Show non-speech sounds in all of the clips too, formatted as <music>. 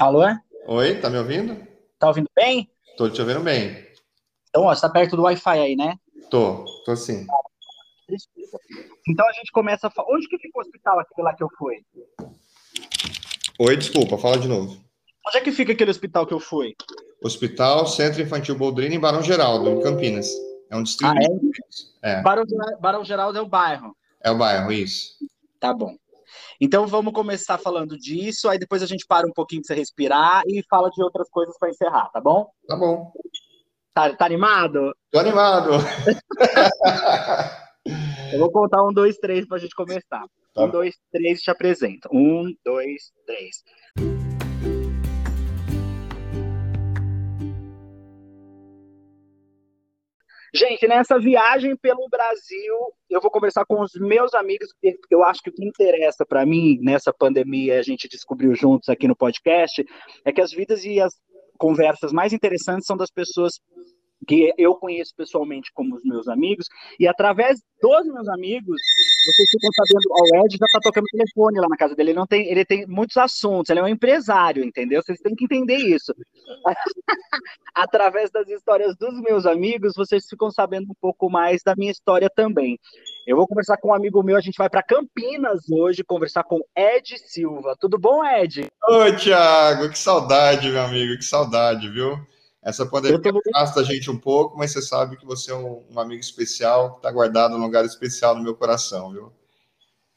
Alô? Oi, tá me ouvindo? Tá ouvindo bem? Tô te ouvindo bem. Então, ó, você tá perto do Wi-Fi aí, né? Tô, tô sim. Então a gente começa a falar. Onde que fica o hospital aquele lá que eu fui? Oi, desculpa, fala de novo. Onde é que fica aquele hospital que eu fui? Hospital Centro Infantil Boldrini em Barão Geraldo, em Campinas. É um distrito. Ah, é? de. É, Barão, Barão Geraldo é o bairro. é o bairro, isso. Tá bom. Então vamos começar falando disso, aí depois a gente para um pouquinho pra você respirar e fala de outras coisas para encerrar, tá bom? Tá bom. Tá, tá animado? Tô animado. <laughs> Eu vou contar um, dois, três pra gente começar. Tá. Um, dois, três, te apresento. Um, dois, três. Gente, nessa viagem pelo Brasil, eu vou conversar com os meus amigos, porque eu acho que o que interessa para mim nessa pandemia, a gente descobriu juntos aqui no podcast, é que as vidas e as conversas mais interessantes são das pessoas que eu conheço pessoalmente como os meus amigos, e através dos meus amigos, vocês ficam sabendo, o Ed já tá tocando telefone lá na casa dele, ele não tem, ele tem muitos assuntos, ele é um empresário, entendeu? Vocês têm que entender isso. <laughs> através das histórias dos meus amigos, vocês ficam sabendo um pouco mais da minha história também. Eu vou conversar com um amigo meu, a gente vai para Campinas hoje conversar com Ed Silva. Tudo bom, Ed? Ô, Thiago, que saudade, meu amigo, que saudade, viu? Essa pandemia Eu afasta a gente um pouco, mas você sabe que você é um, um amigo especial, que tá guardado num lugar especial no meu coração, viu?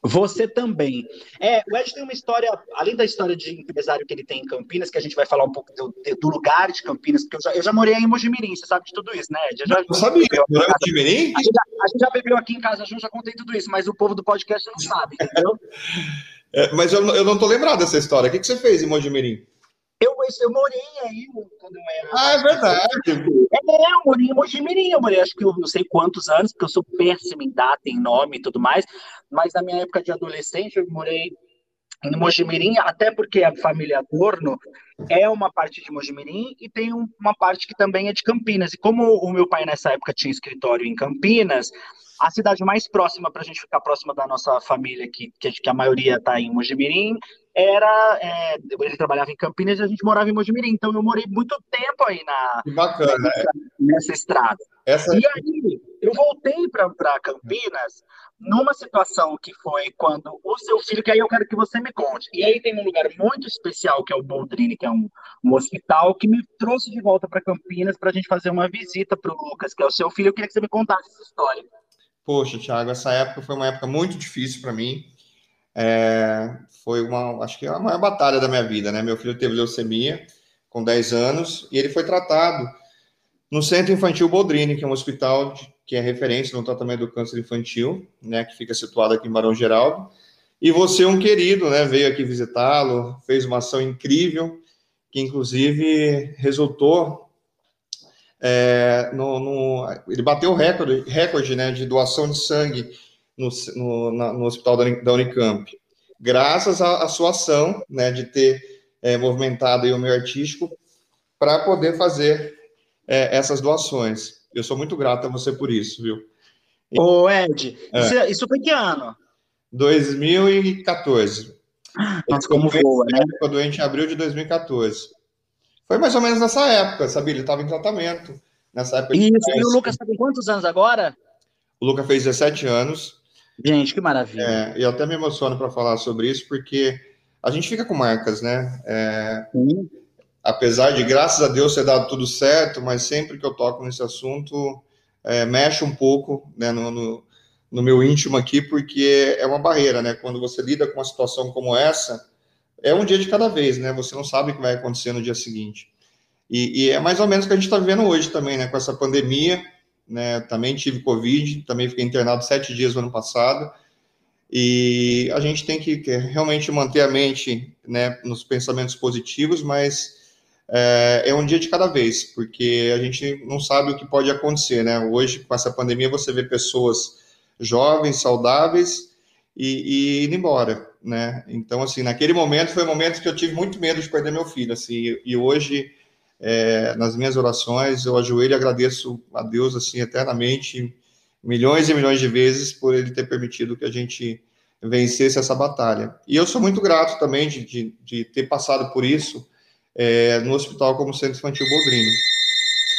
Você também. É, o Ed tem uma história, além da história de empresário que ele tem em Campinas, que a gente vai falar um pouco do, do lugar de Campinas, porque eu já, eu já morei em Mojimirim, você sabe de tudo isso, né, Ed? Eu já, Eu sabia, aqui em não é Timirim? a, gente já, a gente já bebeu aqui em casa junto, já contei tudo isso, mas o povo do podcast não sabe, entendeu? <laughs> É, mas eu, não- eu não tô lembrado dessa história. O que, que você fez em Mojimirim? Eu, eu morei aí quando eu era. Ah, é verdade. É, eu morei em Mojimirim, eu morei acho que eu não sei quantos anos, porque eu sou péssimo em data, em nome e tudo mais, mas na minha época de adolescente eu morei em Mojimirim, até porque a família Adorno é uma parte de Mojimirim e tem um- uma parte que também é de Campinas. E como o meu pai nessa época tinha escritório em Campinas, a cidade mais próxima para a gente ficar próxima da nossa família, que, que, que a maioria está em Mojimirim, era. é, ele trabalhava em Campinas e a gente morava em Mojimirim. Então eu morei muito tempo aí na, bacana. nessa estrada. Essa, E aí, eu voltei para Campinas numa situação que foi quando o seu filho, que aí eu quero que você me conte. E aí tem um lugar muito especial, que é o Boldrini, que é um, um hospital, que me trouxe de volta para Campinas para a gente fazer uma visita para o Lucas, que é o seu filho. Eu queria que você me contasse essa história. Poxa, Thiago, essa época foi uma época muito difícil para mim. É, foi uma, acho que é a maior batalha da minha vida, né? Meu filho teve leucemia com 10 anos e ele foi tratado no Centro Infantil Boldrini, que é um hospital de- que é referência no tratamento do câncer infantil, né? Que fica situado aqui em Barão Geraldo. E você, um querido, né? Veio aqui visitá-lo, fez uma ação incrível, que inclusive resultou é, no, no- ele bateu o recorde, recorde né, de doação de sangue no, no, na- no hospital da, Uni- da Unicamp, graças à, à sua ação né, de ter é, movimentado o meio artístico para poder fazer é, essas doações. Eu sou muito grato a você por isso, viu? Ô, Ed, É. isso, isso foi que ano? 2014. Nossa, como voa, né? Ficou doente em abril de 2014. Foi mais ou menos nessa época, sabia? Ele estava em tratamento. Nessa época. Isso, e o. Lucas está com quantos anos agora? O Luca fez 17 anos. Gente, que maravilha. É, e eu até me emociono para falar sobre isso, porque a gente fica com marcas, né? É, Sim. apesar de, graças a Deus, ter dado tudo certo, mas sempre que eu toco nesse assunto, é, mexe um pouco né, no, no, no meu íntimo aqui, porque é uma barreira, né? Quando você lida com uma situação como essa, é um dia de cada vez, né? Você não sabe o que vai acontecer no dia seguinte. E, e é mais ou menos o que a gente está vivendo hoje também, né? Com essa pandemia, né? Também tive Covid, também fiquei internado sete dias no ano passado. E a gente tem que, realmente manter a mente né, nos pensamentos positivos, mas é, é um dia de cada vez, porque a gente não sabe o que pode acontecer, né? Hoje, com essa pandemia, você vê pessoas jovens, saudáveis e, e indo embora, né? Então, assim, naquele momento foi um momento que eu tive muito medo de perder meu filho, assim, e hoje, é, nas minhas orações, eu ajoelho e agradeço a Deus, assim, eternamente, milhões e milhões de vezes por ele ter permitido que a gente vencesse essa batalha. E eu sou muito grato também de, de, de ter passado por isso, é, no hospital como Centro Infantil Boldrini.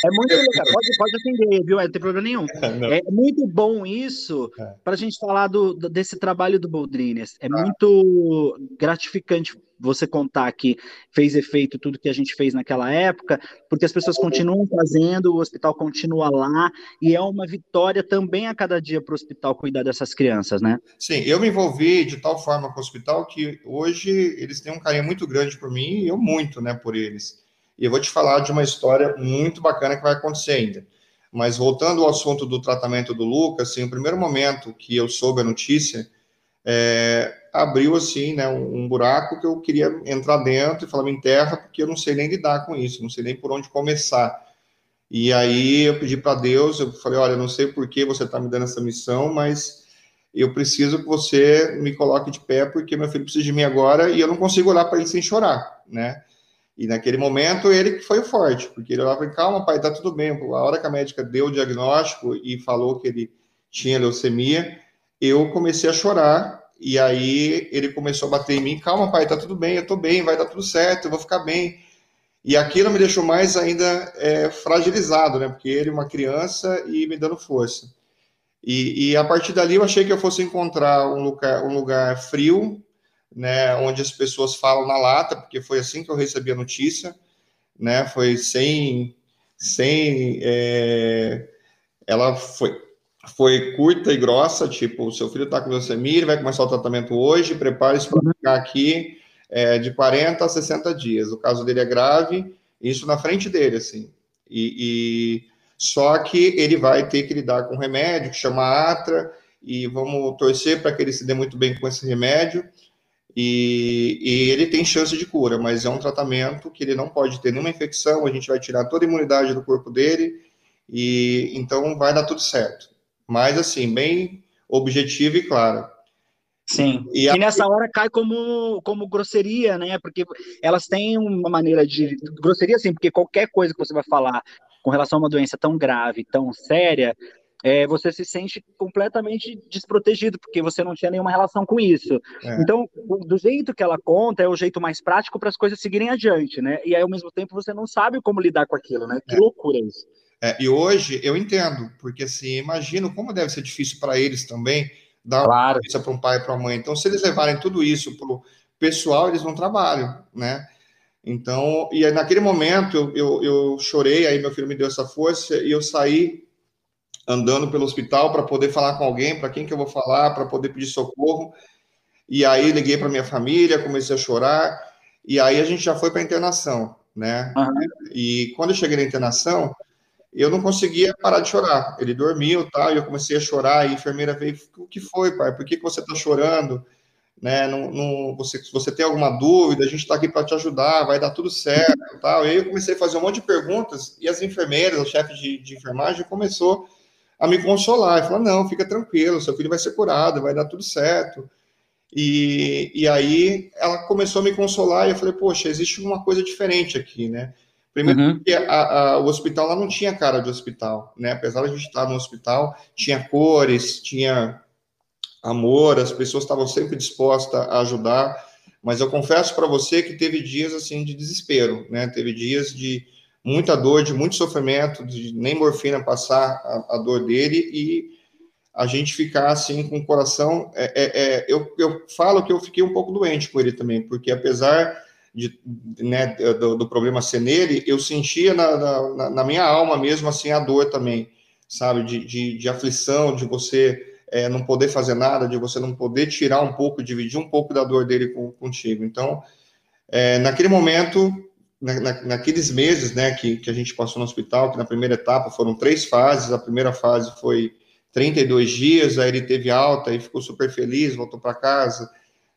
É muito legal, pode, pode atender, viu? Não tem problema nenhum. É, é muito bom isso é. para a gente falar do, desse trabalho do Boldrines. É ah. muito gratificante você contar que fez efeito tudo que a gente fez naquela época, porque as pessoas continuam fazendo, o hospital continua lá, e é uma vitória também a cada dia para o hospital cuidar dessas crianças, né? Sim, eu me envolvi de tal forma com o hospital que hoje eles têm um carinho muito grande por mim e eu muito, né, por eles. E eu vou te falar de uma história muito bacana que vai acontecer ainda. Mas voltando ao assunto do tratamento do Lucas, assim, o primeiro momento que eu soube a notícia, é, abriu assim, né, um, buraco que eu queria entrar dentro e falar, me enterra, porque eu não sei nem lidar com isso, não sei nem por onde começar. E aí eu pedi para Deus, eu falei, olha, não sei por que você está me dando essa missão, mas eu preciso que você me coloque de pé, porque meu filho precisa de mim agora e eu não consigo olhar para ele sem chorar, né? E naquele momento ele foi forte, porque ele olhava e calma, pai, tá tudo bem. A hora que a médica deu o diagnóstico e falou que ele tinha leucemia, eu comecei a chorar e aí ele começou a bater em mim, calma, pai, tá tudo bem, eu tô bem, vai dar tudo certo, eu vou ficar bem. E aquilo me deixou mais ainda é, fragilizado, né? Porque ele é uma criança e me dando força. E, e, a partir dali eu achei que eu fosse encontrar um lugar, um lugar frio, né? Onde as pessoas falam na lata, porque foi assim que eu recebi a notícia, né? Foi sem, sem, é, ela foi foi curta e grossa, tipo, seu filho está com leucemia, ele vai começar o tratamento hoje, prepare-se para ficar aqui é, de 40 a 60 dias. O caso dele é grave, isso na frente dele, assim. E, e só que ele vai ter que lidar com um remédio que chama Atra, e vamos torcer para que ele se dê muito bem com esse remédio. E, e, ele tem chance de cura, mas é um tratamento que ele não pode ter nenhuma infecção, a gente vai tirar toda a imunidade do corpo dele, e então vai dar tudo certo mas assim, bem objetivo e claro. Sim. E, a... e, nessa hora cai como, como grosseria, né? Porque elas têm uma maneira de. Grosseria, sim, porque qualquer coisa que você vai falar com relação a uma doença tão grave, tão séria, é, você se sente completamente desprotegido, porque você não tinha nenhuma relação com isso. É. Então, do jeito que ela conta, é o jeito mais prático para as coisas seguirem adiante, né? E aí, ao mesmo tempo, você não sabe como lidar com aquilo, né? Que é. loucura isso. É, e hoje eu entendo, porque assim, imagino como deve ser difícil para eles também dar claro. uma para um pai e para uma mãe. Então, se eles levarem tudo isso para o pessoal, eles não trabalham, né? Então, e naquele momento eu, eu, eu, chorei, aí meu filho me deu essa força e eu saí andando pelo hospital para poder falar com alguém, para quem que eu vou falar, para poder pedir socorro. E aí liguei para minha família, comecei a chorar, e aí a gente já foi para internação, né? Uhum. E quando eu cheguei na internação, eu não conseguia parar de chorar. Ele dormiu, tá? E eu comecei a chorar. E a enfermeira veio: O que foi, pai? Por que, que você está chorando? Né? Não, não, você, se você tem alguma dúvida, a gente está aqui para te ajudar, vai dar tudo certo, tal. E aí eu comecei a fazer um monte de perguntas e as enfermeiras, o chefe de, de enfermagem, começou a me consolar. E falou: Não, fica tranquilo, seu filho vai ser curado, vai dar tudo certo. E, e aí ela começou a me consolar e eu falei: Poxa, existe uma coisa diferente aqui, né? Primeiro uhum. porque a, a, o hospital lá não tinha cara de hospital, né? Apesar de a gente estar no hospital, tinha cores, tinha amor, as pessoas estavam sempre dispostas a ajudar, mas eu confesso para você que teve dias assim de desespero, né? Teve dias de muita dor, de muito sofrimento, de nem morfina passar a, a dor dele e a gente ficar assim com o coração. É, é, é, eu, eu falo que eu fiquei um pouco doente com ele também, porque apesar de, né, do, do, problema ser nele, eu sentia na, na, na, minha alma mesmo assim a dor também, sabe, de, de, de aflição, de você é, não poder fazer nada, de você não poder tirar um pouco, dividir um pouco da dor dele com, contigo. Então, é, naquele momento, na, naqueles meses, né, que, que a gente passou no hospital, que na primeira etapa foram três fases, a primeira fase foi 32 dias, aí ele teve alta e ficou super feliz, voltou para casa,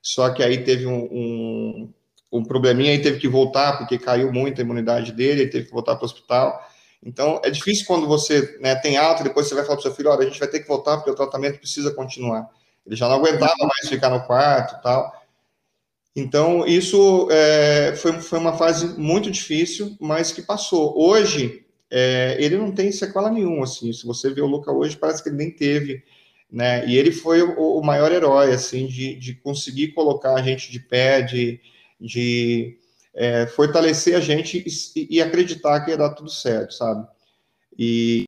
só que aí teve um, um um probleminha e teve que voltar porque caiu muito a imunidade dele, ele teve que voltar para o hospital. Então, é difícil quando você né, tem alta, depois você vai falar para o seu filho, olha, a gente vai ter que voltar porque o tratamento precisa continuar. Ele já não aguentava mais ficar no quarto tal. Então, isso é, foi, foi uma fase muito difícil, mas que passou. Hoje, é, ele não tem sequela nenhuma, assim. Se você vê o Luca hoje, parece que ele nem teve, né? E ele foi o, o maior herói, assim, de, de conseguir colocar a gente de pé, de de é, fortalecer a gente e, e, acreditar que ia dar tudo certo, sabe? E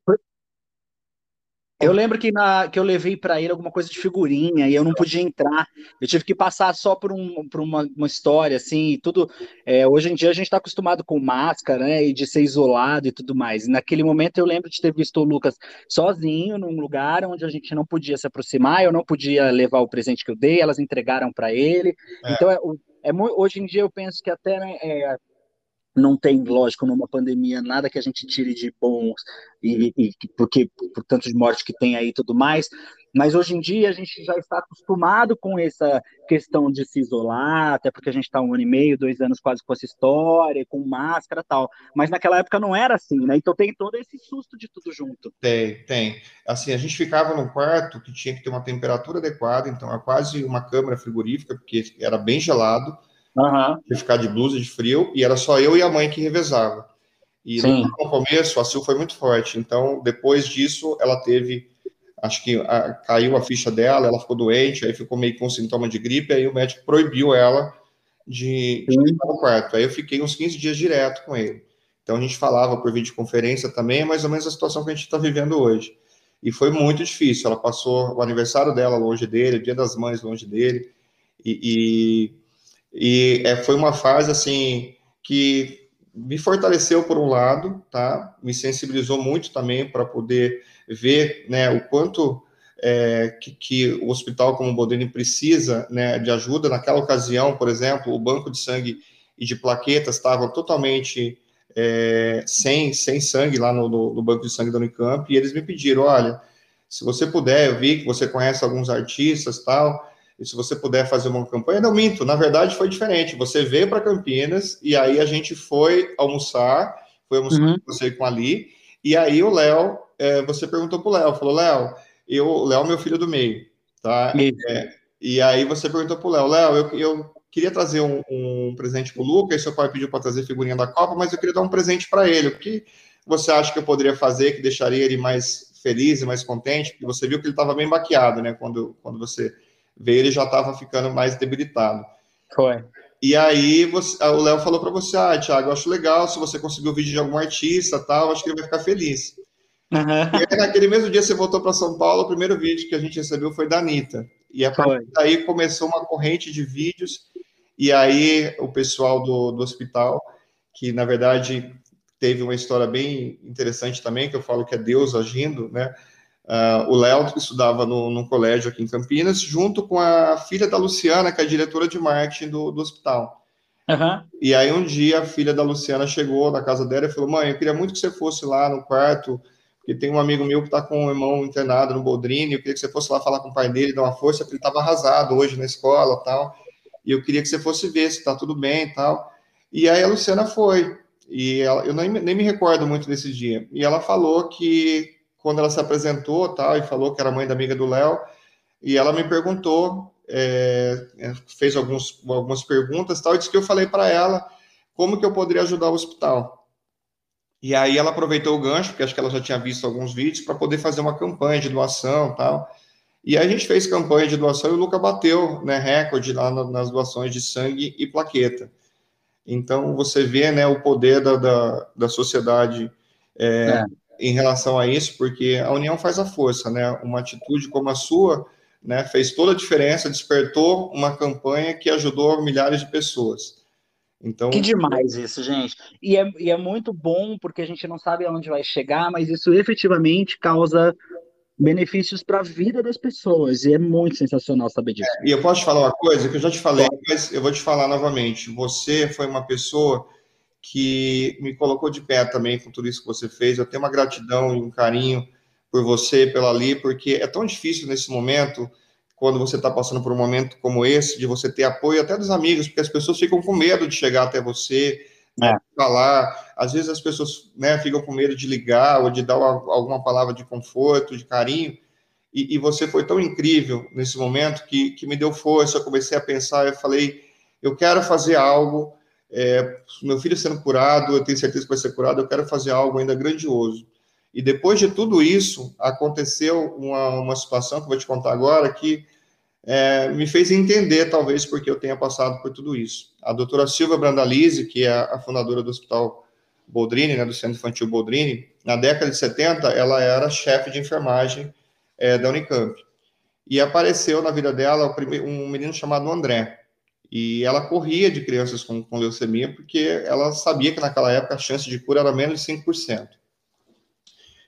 eu lembro que, na, que eu levei para ele alguma coisa de figurinha e eu não podia entrar. Eu tive que passar só por, um, por uma, uma história, assim, tudo. É, hoje em dia a gente está acostumado com máscara, né? E de ser isolado e tudo mais. E naquele momento eu lembro de ter visto o Lucas sozinho num lugar onde a gente não podia se aproximar, eu não podia levar o presente que eu dei, elas entregaram para ele. É. Então, é, é, hoje em dia eu penso que até né, é, não tem, lógico, numa pandemia, nada que a gente tire de bons, e, e, porque por tanto de morte que tem aí e tudo mais, mas hoje em dia a gente já está acostumado com essa questão de se isolar, até porque a gente está um ano e meio, dois anos quase com essa história, com máscara tal. Mas naquela época não era assim, né? Então tem todo esse susto de tudo junto. Tem, tem. Assim, a gente ficava num quarto que tinha que ter uma temperatura adequada, então era quase uma câmara frigorífica, porque era bem gelado Uhum. ficar de blusa de frio, e era só eu e a mãe que revezava. E Sim. no começo a Sil foi muito forte, então depois disso ela teve, acho que a, caiu a ficha dela, ela ficou doente, aí ficou meio com sintoma de gripe, aí o médico proibiu ela de, de ficar no quarto. Aí eu fiquei uns 15 dias direto com ele. Então a gente falava por videoconferência também, é mais ou menos a situação que a gente está vivendo hoje. E foi muito difícil. Ela passou o aniversário dela longe dele, o dia das mães longe dele, e, e é, foi uma fase assim que me fortaleceu por um lado, tá? Me sensibilizou muito também para poder ver, né, o quanto é, que, que, o hospital como o Bodini precisa, né, de ajuda. Naquela ocasião, por exemplo, o banco de sangue e de plaquetas estavam totalmente é, sem, sem sangue lá no, no, no, banco de sangue da Unicamp, e eles me pediram, olha, se você puder, eu vi que você conhece alguns artistas, tal, e se você puder fazer uma campanha, não minto, na verdade foi diferente. Você veio para Campinas e aí a gente foi almoçar, foi almoçar uhum. com você e com a Ali, e aí o Léo, é, você perguntou pro Léo, falou, Léo, eu, Léo é meu filho do meio, tá? É, e aí você perguntou pro Léo, Léo, eu, eu queria trazer um, um presente pro Lucas, seu pai pediu para trazer figurinha da Copa, mas eu queria dar um presente para ele. O que você acha que eu poderia fazer que deixaria ele mais feliz e mais contente? Porque você viu que ele estava bem baqueado, né, quando, quando você veio, ele já estava ficando mais debilitado. Foi. E aí você, o Léo falou para você, ah, Thiago, acho legal se você conseguir o vídeo de algum artista, tal, acho que ele vai ficar feliz. Uhum. E aí, naquele mesmo dia você voltou para São Paulo, o primeiro vídeo que a gente recebeu foi da Anitta. E a partir daí começou uma corrente de vídeos, e aí o pessoal do, do hospital, que na verdade teve uma história bem interessante também, que eu falo que é Deus agindo, né? Uh, o Léo, que estudava no, num colégio aqui em Campinas, junto com a filha da Luciana, que é a diretora de marketing do, do hospital. Uhum. E aí, um dia, a filha da Luciana chegou na casa dela e falou: Mãe, eu queria muito que você fosse lá no quarto, porque tem um amigo meu que está com um irmão internado no Boldrini, eu queria que você fosse lá falar com o pai dele, dar uma força, porque ele estava arrasado hoje na escola tal. E eu queria que você fosse ver se está tudo bem e tal. E aí a Luciana foi. E ela, eu nem, nem me recordo muito desse dia. E ela falou que quando ela se apresentou tal, e falou que era mãe da amiga do Léo, e ela me perguntou, é, é, fez alguns, algumas perguntas tal, e disse que eu falei para ela como que eu poderia ajudar o hospital. E aí ela aproveitou o gancho, porque acho que ela já tinha visto alguns vídeos, para poder fazer uma campanha de doação tal. E a gente fez campanha de doação e o Luca bateu né, recorde lá nas doações de sangue e plaqueta. Então você vê né, o poder da, da, da sociedade é, é em relação a isso, porque a união faz a força, né? Uma atitude como a sua, né, fez toda a diferença, despertou uma campanha que ajudou milhares de pessoas. Então, que demais isso, gente. E é, e é muito bom porque a gente não sabe aonde vai chegar, mas isso efetivamente causa benefícios para a vida das pessoas. E é muito sensacional saber disso. É, e eu posso te falar uma coisa que eu já te falei, mas eu vou te falar novamente. Você foi uma pessoa que me colocou de pé também com tudo isso que você fez. Eu tenho uma gratidão e um carinho por você, pela Ali, porque é tão difícil nesse momento, quando você está passando por um momento como esse, de você ter apoio até dos amigos, porque as pessoas ficam com medo de chegar até você, né, é. falar. Às vezes as pessoas né, ficam com medo de ligar ou de dar uma, alguma palavra de conforto, de carinho. E, e, você foi tão incrível nesse momento que, que me deu força. Eu comecei a pensar, eu falei, eu quero fazer algo é, meu filho sendo curado, eu tenho certeza que vai ser curado, eu quero fazer algo ainda grandioso. E depois de tudo isso, aconteceu uma, uma situação que eu vou te contar agora, que é, me fez entender, talvez, porque eu tenha passado por tudo isso. A doutora Silvia Brandalize, que é a fundadora do Hospital Boldrini, né, do Centro Infantil Boldrini, na década de 70, ela era chefe de enfermagem é, da Unicamp. E apareceu na vida dela um menino chamado André. E ela corria de crianças com, com leucemia, porque ela sabia que naquela época a chance de cura era menos de 5%.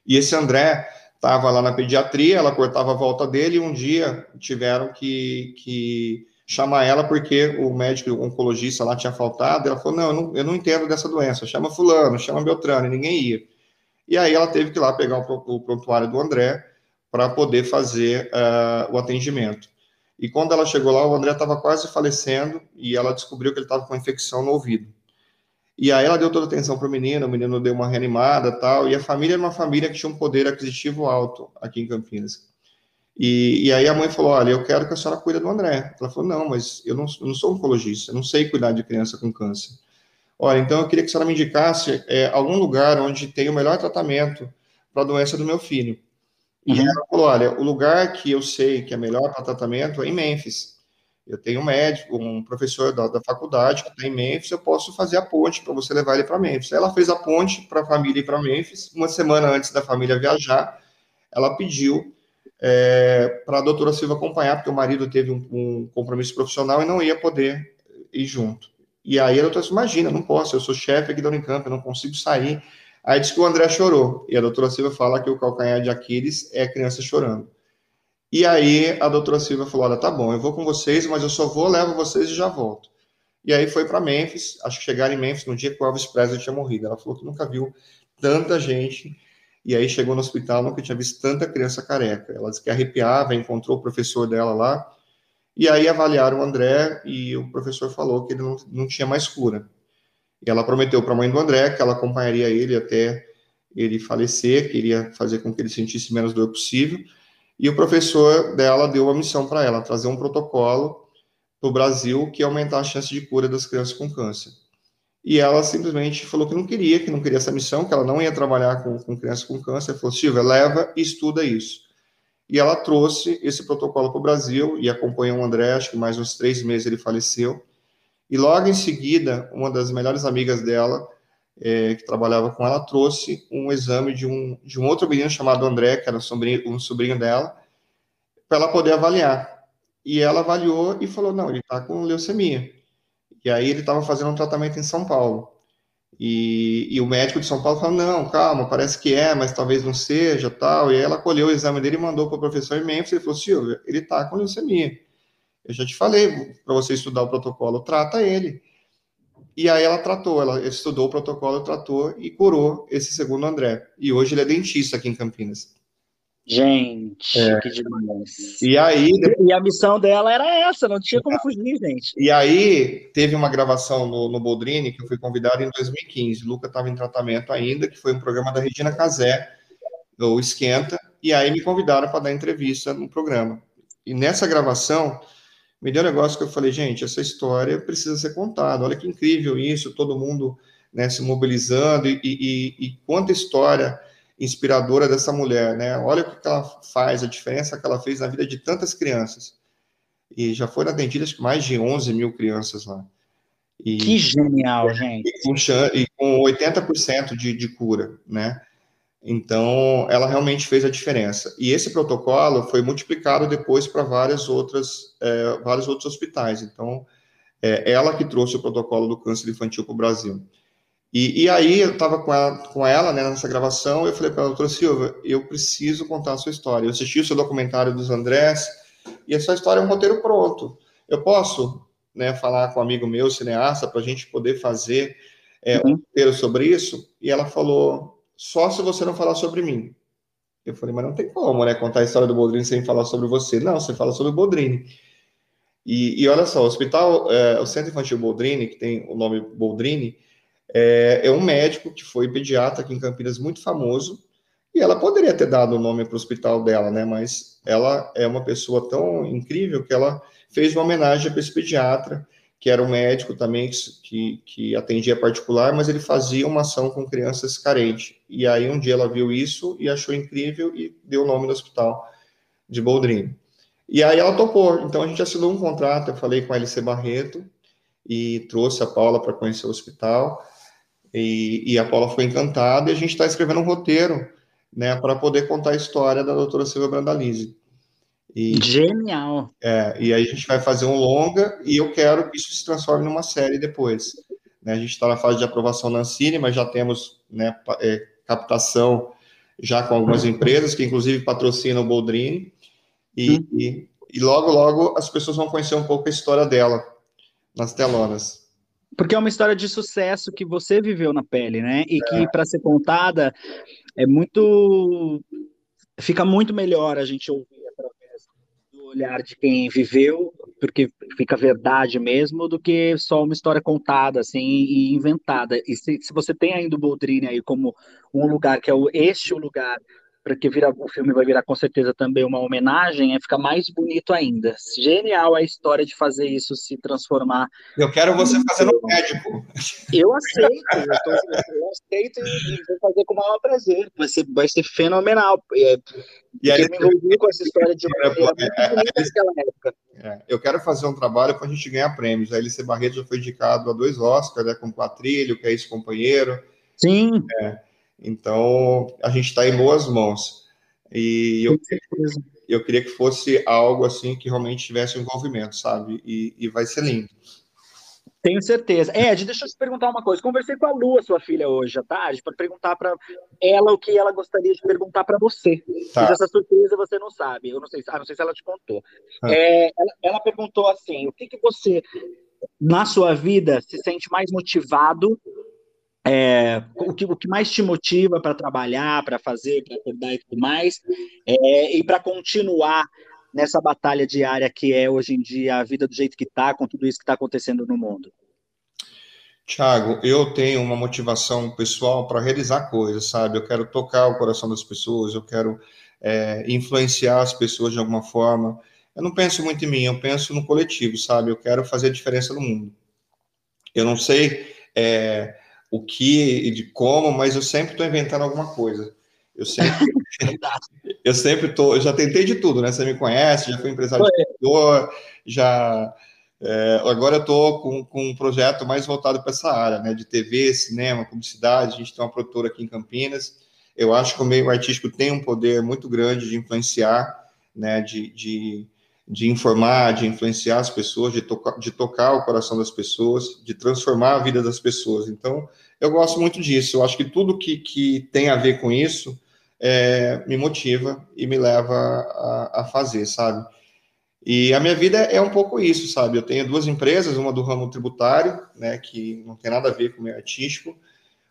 E esse André estava lá na pediatria, ela cortava a volta dele, e um dia tiveram que, que chamar ela porque o médico o oncologista lá tinha faltado, ela falou, não eu, não, eu não entendo dessa doença, chama fulano, chama Beltrano, e ninguém ia. E aí ela teve que ir lá pegar o, prontuário do André para poder fazer uh, o atendimento. E quando ela chegou lá, o André estava quase falecendo e ela descobriu que ele estava com infecção no ouvido. E aí ela deu toda a atenção para o menino, o menino deu uma reanimada tal, e a família era uma família que tinha um poder aquisitivo alto aqui em Campinas. E, e aí a mãe falou, olha, eu quero que a senhora cuide do André. Ela falou, não, mas eu não, eu não sou oncologista, eu não sei cuidar de criança com câncer. Olha, então eu queria que a senhora me indicasse é, algum lugar onde tem o melhor tratamento para a doença do meu filho. E uhum. ela falou, olha, o lugar que eu sei que é melhor para tratamento é em Memphis. Eu tenho um médico, um professor da, da faculdade que está em Memphis, eu posso fazer a ponte para você levar ele para Memphis. Ela fez a ponte para a família ir para Memphis. Uma semana antes da família viajar, ela pediu é, para a doutora Silva acompanhar, porque o marido teve um, um, compromisso profissional e não ia poder ir junto. E aí a doutora disse, imagina, não posso, eu sou chefe aqui da Unicamp, eu não consigo sair. Aí disse que o André chorou, e a doutora Silva fala que o calcanhar de Aquiles é criança chorando. E aí a doutora Silva falou: Olha, tá bom, eu vou com vocês, mas eu só vou, levo vocês e já volto. E aí foi para Memphis, acho que chegaram em Memphis no dia que o Elvis Presley tinha morrido. Ela falou que nunca viu tanta gente. E aí chegou no hospital, nunca tinha visto tanta criança careca. Ela disse que arrepiava, encontrou o professor dela lá. E aí avaliaram o André e o professor falou que ele não, não tinha mais cura. E ela prometeu para a mãe do André que ela acompanharia ele até ele falecer, queria fazer com que ele sentisse menos dor possível. E o professor dela deu uma missão para ela, trazer um protocolo para o Brasil que aumentar a chance de cura das crianças com câncer. E ela simplesmente falou que não queria, que não queria essa missão, que ela não ia trabalhar com, com crianças com câncer. Falou, Silvia, leva e estuda isso. E ela trouxe esse protocolo para o Brasil e acompanhou o André, acho que mais uns três meses ele faleceu. E logo em seguida, uma das melhores amigas dela, é, que trabalhava com ela, trouxe um exame de um, de um outro menino chamado André, que era um sobrinho, um sobrinho dela, para ela poder avaliar. E ela avaliou e falou: não, ele está com leucemia. E aí ele estava fazendo um tratamento em São Paulo. E, e, o médico de São Paulo falou: não, calma, parece que é, mas talvez não seja, tal. E aí ela colheu o exame dele e mandou para o professor em Memphis. Ele falou: Silvia, ele está com leucemia. Eu já te falei para você estudar o protocolo, trata ele. E aí ela tratou, ela estudou o protocolo, tratou e curou esse segundo André. E hoje ele é dentista aqui em Campinas. Gente, é. que demais. E aí. E a missão dela era essa, não tinha como fugir, gente. E aí teve uma gravação no, no Boldrini que eu fui convidado em 2015. O Luca estava em tratamento ainda, que foi um programa da Regina Casé, o Esquenta, e aí me convidaram para dar entrevista no programa. E nessa gravação me deu um negócio que eu falei, gente, essa história precisa ser contada. Olha que incrível isso, todo mundo né, se mobilizando e, e, e quanta história inspiradora dessa mulher, né? Olha o que ela faz, a diferença que ela fez na vida de tantas crianças. E já foram atendidas mais de 11 mil crianças lá. E, que genial, gente. E com, e com 80% de, de cura, né? Então, ela realmente fez a diferença. E esse protocolo foi multiplicado depois para várias outras, é, vários outros hospitais. Então, é ela que trouxe o protocolo do câncer infantil para o Brasil. E, e, aí, eu estava com ela, com ela né, nessa gravação, eu falei para ela, doutora Silva, eu preciso contar a sua história. Eu assisti o seu documentário dos Andrés, e essa história é um roteiro pronto. Eu posso né, falar com um amigo meu, cineasta, para a gente poder fazer é, um uhum. roteiro sobre isso? E ela falou, só se você não falar sobre mim. Eu falei, mas não tem como, né, contar a história do Boldrini sem falar sobre você. Não, você fala sobre o Boldrini. E, e olha só, o hospital, é, o Centro Infantil Boldrini, que tem o nome Boldrini, é, é, um médico que foi pediatra aqui em Campinas, muito famoso, e ela poderia ter dado o nome para o hospital dela, né, mas ela é uma pessoa tão incrível que ela fez uma homenagem para esse pediatra, que era um médico também que, que atendia particular, mas ele fazia uma ação com crianças carentes. E aí um dia ela viu isso e achou incrível e deu o nome do hospital de Boldrini. E aí ela topou. Então a gente assinou um contrato. Eu falei com a LC Barreto e trouxe a Paula para conhecer o hospital. E, e, a Paula foi encantada. E a gente está escrevendo um roteiro, né, para poder contar a história da doutora Silvia Brandalize. E, Genial! É, e aí a gente vai fazer um longa e eu quero que isso se transforme numa série depois. Né, a gente está na fase de aprovação na Ancine, mas já temos né, é, captação já com algumas empresas, que inclusive patrocinam o Boldrini. E, hum. e, e, logo, logo as pessoas vão conhecer um pouco a história dela nas telonas. Porque é uma história de sucesso que você viveu na pele, né? E é. que para ser contada é muito. Fica muito melhor a gente ouvir olhar de quem viveu, porque fica verdade mesmo, do que só uma história contada assim e inventada. E se, se você tem ainda o Boldrini aí como um lugar que é o, este o lugar porque vira, o filme vai virar com certeza também uma homenagem, é ficar mais bonito ainda. Genial a história de fazer isso se transformar. Eu quero você fazendo médico. Eu aceito, eu, tô, eu aceito e, e, vou fazer com o maior prazer. Vai ser, vai ser fenomenal. É, e aí, eu me envolvi com essa história de uma é, naquela época. É, eu quero fazer um trabalho para a gente ganhar prêmios. A LC Barreto já foi indicado a dois Oscars, né, com Quatrilho, que é esse companheiro. Sim. É, então, a gente está em boas mãos. E eu, eu queria que fosse algo assim que realmente tivesse envolvimento, sabe? E, e vai ser lindo. Tenho certeza. Ed, deixa eu te perguntar uma coisa. Conversei com a Lua, sua filha, hoje à tarde, para perguntar para ela o que ela gostaria de perguntar para você. Tá. Mas essa surpresa você não sabe. Eu não sei, ah, não sei se ela te contou. Ah. É, ela, ela, perguntou assim: o que, que você, na sua vida, se sente mais motivado é, o, que, o que mais te motiva para trabalhar, para fazer, para acordar e tudo mais, é, e para continuar nessa batalha diária que é hoje em dia a vida do jeito que está, com tudo isso que está acontecendo no mundo? Tiago, eu tenho uma motivação pessoal para realizar coisas, sabe? Eu quero tocar o coração das pessoas, eu quero é, influenciar as pessoas de alguma forma. Eu não penso muito em mim, eu penso no coletivo, sabe? Eu quero fazer a diferença no mundo. Eu não sei é, o que e de como, mas eu sempre estou inventando alguma coisa. Eu sempre, <laughs> eu sempre tô, eu já tentei de tudo, né? Você me conhece, já fui empresário de editor, já é, agora eu estou com, com um projeto mais voltado para essa área, né? De TV, cinema, publicidade. A gente tem uma produtora aqui em Campinas. Eu acho que o meio artístico tem um poder muito grande de influenciar, né? De, de, de informar, de influenciar as pessoas, de, tocar, de tocar o coração das pessoas, de transformar a vida das pessoas. Então, eu gosto muito disso. Eu acho que tudo que, que tem a ver com isso é, me motiva e me leva a, a, fazer, sabe? E a minha vida é um pouco isso, sabe? Eu tenho duas empresas, uma do ramo tributário, né, que não tem nada a ver com o meu artístico,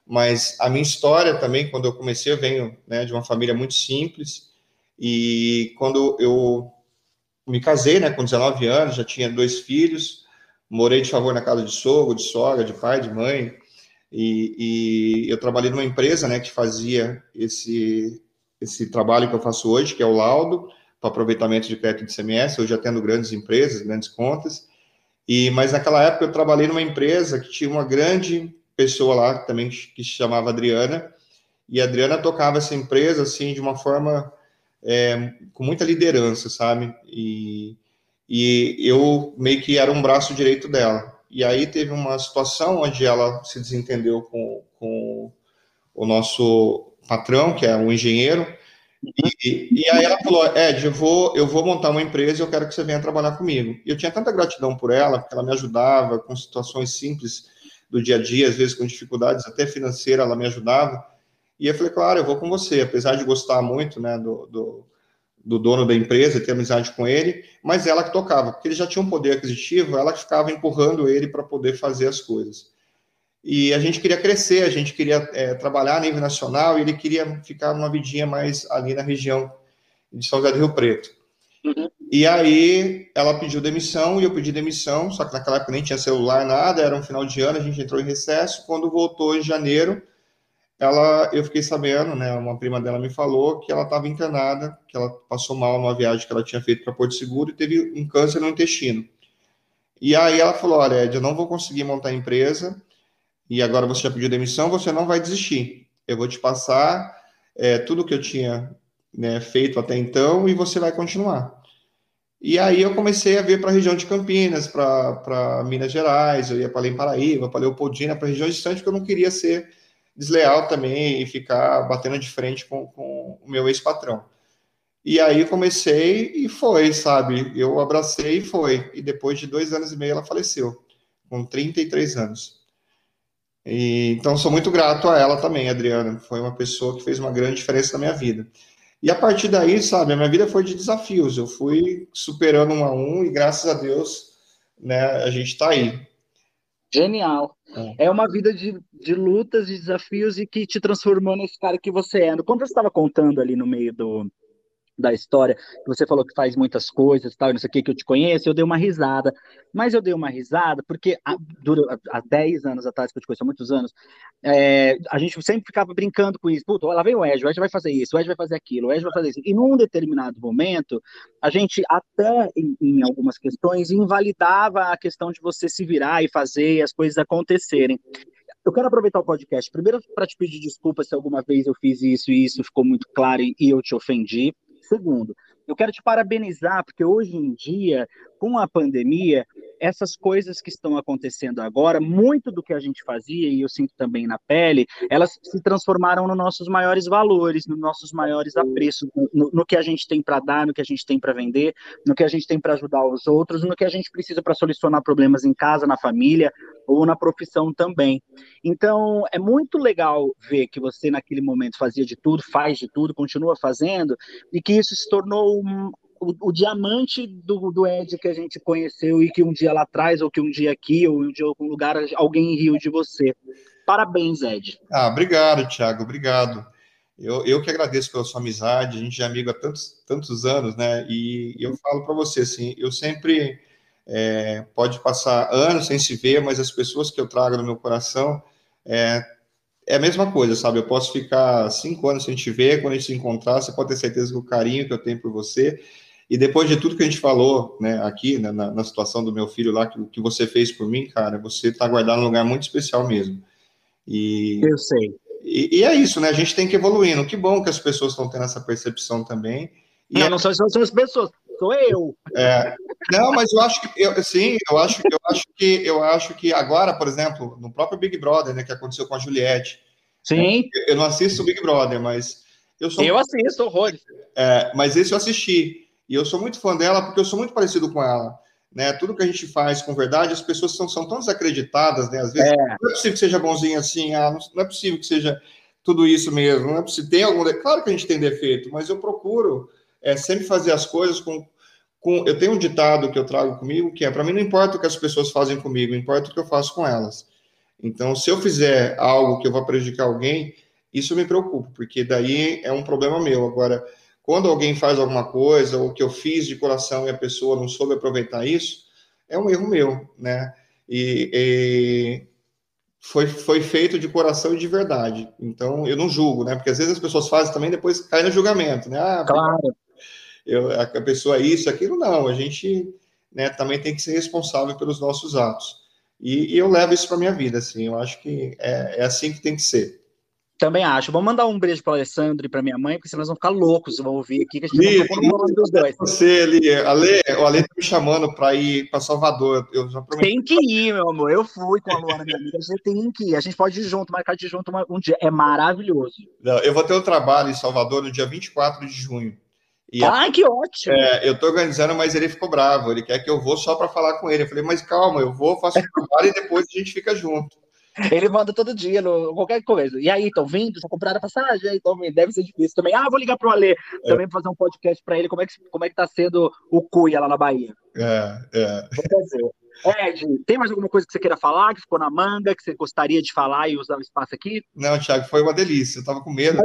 mas a minha história também, quando eu comecei, eu venho né, de uma família muito simples, e quando eu me casei, né, com 19 anos, já tinha dois filhos, morei de favor na casa de sogro, de sogra, de pai, de mãe, e, e, eu trabalhei numa empresa né, que fazia esse, esse trabalho que eu faço hoje, que é o laudo, para aproveitamento de crédito de CMS, hoje atendo grandes empresas, grandes contas. E, mas naquela época eu trabalhei numa empresa que tinha uma grande pessoa lá também que se chamava Adriana, e a Adriana tocava essa empresa assim de uma forma é, com muita liderança, sabe? E, e eu meio que era um braço direito dela. E aí teve uma situação onde ela se desentendeu com, com o nosso patrão, que é um engenheiro, e, e, aí ela falou, Ed, eu vou, eu vou montar uma empresa e eu quero que você venha trabalhar comigo. E eu tinha tanta gratidão por ela, porque ela me ajudava com situações simples do dia a dia, às vezes com dificuldades até financeiras, ela me ajudava. E eu falei, claro, eu vou com você, apesar de gostar muito né, do, do, do dono da empresa, ter amizade com ele, mas ela que tocava, porque ele já tinha um poder aquisitivo, ela que ficava empurrando ele para poder fazer as coisas. E a gente queria crescer, a gente queria é, trabalhar a nível nacional, e ele queria ficar numa vidinha mais ali na região de São José do Rio Preto. Uhum. E aí ela pediu demissão e eu pedi demissão, só que naquela época nem tinha celular, nada, era um final de ano, a gente entrou em recesso. Quando voltou em janeiro, ela, eu fiquei sabendo, né, uma prima dela me falou que ela estava internada, que ela passou mal numa viagem que ela tinha feito para Porto Seguro e teve um câncer no intestino. E aí ela falou, olha, Ed, eu não vou conseguir montar a empresa e agora você já pediu demissão, você não vai desistir. Eu vou te passar é, tudo que eu tinha né, feito até então e você vai continuar. E aí eu comecei a vir para a região de Campinas, para Minas Gerais, eu ia para Além Paraíba, para Leopoldina, para regiões distantes, porque eu não queria ser desleal também e ficar batendo de frente com, com o meu ex-patrão. E aí comecei e foi, sabe? Eu abracei e foi. E depois de dois anos e meio ela faleceu, com 33 anos. E, então sou muito grato a ela também, Adriana. Foi uma pessoa que fez uma grande diferença na minha vida. E a partir daí, sabe, a minha vida foi de desafios. Eu fui superando um a um e graças a Deus, né, a gente está aí. Genial. É. é uma vida de, de lutas, de desafios e que te transformou nesse cara que você é. Quando você estava contando ali no meio do, da história, você falou que faz muitas coisas, tal, não sei o que, que eu te conheço, eu dei uma risada. Mas eu dei uma risada porque há, dura, há 10 anos atrás, que eu te conheço há muitos anos, é, a gente sempre ficava brincando com isso. Puta, lá vem o Ed, o Ed vai fazer isso, o Ed vai fazer aquilo, o Ed vai fazer isso. E num determinado momento, a gente até em, em algumas questões invalidava a questão de você se virar e fazer as coisas acontecerem. Eu quero aproveitar o podcast, primeiro para te pedir desculpa se alguma vez eu fiz isso e isso ficou muito claro e eu te ofendi. Segundo, eu quero te parabenizar, porque hoje em dia, com a pandemia, essas coisas que estão acontecendo agora, muito do que a gente fazia, e eu sinto também na pele, elas se transformaram nos nossos maiores valores, nos nossos maiores apreços, no, no que a gente tem para dar, no que a gente tem para vender, no que a gente tem para ajudar os outros, no que a gente precisa para solucionar problemas em casa, na família ou na profissão também. Então, é muito legal ver que você naquele momento fazia de tudo, faz de tudo, continua fazendo, e que isso se tornou o, o, diamante do, do Ed que a gente conheceu e que um dia lá atrás, ou que um dia aqui, ou um dia em algum lugar, alguém riu de você. Parabéns, Ed. Ah, obrigado, Thiago, obrigado. Eu, eu que agradeço pela sua amizade, a gente é amigo há tantos, tantos anos, né? E eu falo para você, assim, eu sempre é, pode passar anos sem se ver, mas as pessoas que eu trago no meu coração é, é a mesma coisa, sabe? Eu posso ficar cinco anos sem te ver, quando a gente se encontrar, você pode ter certeza que o carinho que eu tenho por você e depois de tudo que a gente falou, né, aqui, né, na, na, situação do meu filho lá, que, que você fez por mim, cara, você está guardado num lugar muito especial mesmo. E, Eu sei. E, e, é isso, né? A gente tem que evoluir. Que bom que as pessoas estão tendo essa percepção também. E não, é... não são, são as pessoas, sou eu. É, não, mas eu acho que eu, sim, eu acho, eu acho que eu acho que agora, por exemplo, no próprio Big Brother, né, que aconteceu com a Juliette. Sim. eu não assisto o Big Brother, mas eu sou. Eu assisto horrores. É, mas esse eu assisti. E eu sou muito fã dela porque eu sou muito parecido com ela. Né? Tudo que a gente faz com verdade, as pessoas são, são tão desacreditadas, né? Às vezes, é. não é possível que seja bonzinho assim, ah, não, não, é possível que seja tudo isso mesmo, não é possível. Tem algum. Claro que a gente tem defeito, mas eu procuro é, sempre fazer as coisas com, com. Eu tenho um ditado que eu trago comigo que é: para mim não importa o que as pessoas fazem comigo, importa o que eu faço com elas. Então, se eu fizer algo que eu vá prejudicar alguém, isso me preocupa, porque daí é um problema meu. Agora, quando alguém faz alguma coisa, ou que eu fiz de coração e a pessoa não soube aproveitar isso, é um erro meu, né? E, e, foi, foi feito de coração e de verdade. Então, eu não julgo, né? Porque às vezes as pessoas fazem também depois cai no julgamento, né? Ah, claro. Eu, a pessoa é isso, aquilo, não. A gente né, também tem que ser responsável pelos nossos atos. E, e eu levo isso para minha vida, assim. Eu acho que é, é assim que tem que ser. Também acho. Vamos mandar um beijo para o Alessandro e para minha mãe, porque senão eles vão ficar loucos, vão ouvir aqui que a gente tá nome dos dois. Você ali, Ale, o Ale tá me chamando para ir para Salvador. Eu já prometi. Tem que ir, meu amor. Eu fui com a Luana, minha amiga. Você tem que ir. A gente pode ir junto, marcar de junto um dia. É maravilhoso. Não, eu vou ter um trabalho em Salvador no dia 24 de junho. E Ai, a... que ótimo! É, eu estou organizando, mas ele ficou bravo. Ele quer que eu vou só para falar com ele. Eu falei, mas calma, eu vou, faço o trabalho e depois a gente fica junto. Ele manda todo dia, no, qualquer coisa. E aí, estão vindo? Já compraram a passagem? Então, deve ser difícil também. Ah, vou ligar pro Alê é. também pra fazer um podcast para ele. Como é, que, como é que tá sendo o Cuia lá na Bahia? É, é. Vou fazer. Ed, tem mais alguma coisa que você queira falar, que ficou na manga, que você gostaria de falar e usar o espaço aqui? Não, Thiago, foi uma delícia. Eu tava com medo.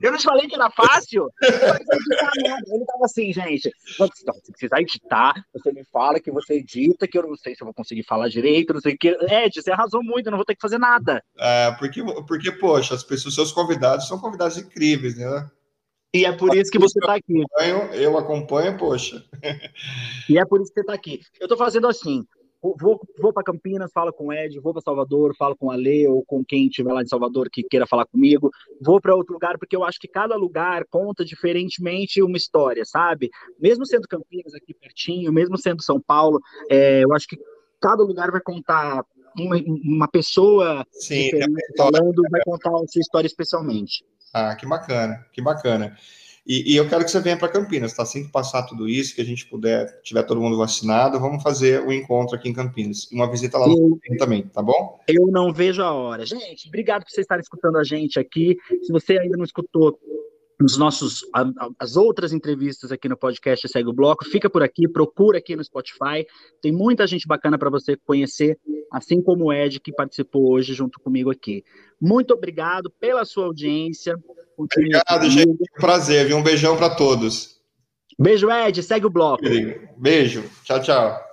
Eu não te falei que era fácil? <laughs> Ele tava assim, gente. Se precisar editar, você me fala que você edita, que eu não sei se eu vou conseguir falar direito, não sei o que. Ed, você arrasou muito, eu não vou ter que fazer nada. É, porque, porque poxa, as pessoas, seus convidados são convidados incríveis, né? E é por isso que você está aqui. Eu acompanho, poxa. E é por isso que você está aqui. Eu estou fazendo assim. Vou, vou para Campinas, falo com o Ed, vou para Salvador, falo com a Lê ou com quem estiver lá em Salvador que queira falar comigo, vou para outro lugar, porque eu acho que cada lugar conta diferentemente uma história, sabe? Mesmo sendo Campinas aqui pertinho, mesmo sendo São Paulo, é, eu acho que cada lugar vai contar uma, uma pessoa Sim, falando, vai contar a sua história especialmente. Ah, que bacana, que bacana. E, e eu quero que você venha para Campinas, tá? Assim que passar tudo isso, que a gente puder, tiver todo mundo vacinado, vamos fazer o um encontro aqui em Campinas. Uma visita lá no eu, também, tá bom? Eu não vejo a hora. Gente, obrigado por vocês estarem escutando a gente aqui. Se você ainda não escutou os nossos as outras entrevistas aqui no podcast Segue o Bloco, fica por aqui, procura aqui no Spotify. Tem muita gente bacana para você conhecer, assim como o Ed que participou hoje junto comigo aqui. Muito obrigado pela sua audiência. Obrigado, gente. Prazer, viu? Um beijão para todos. Beijo, Ed. Segue o bloco. Beijo. Tchau, tchau.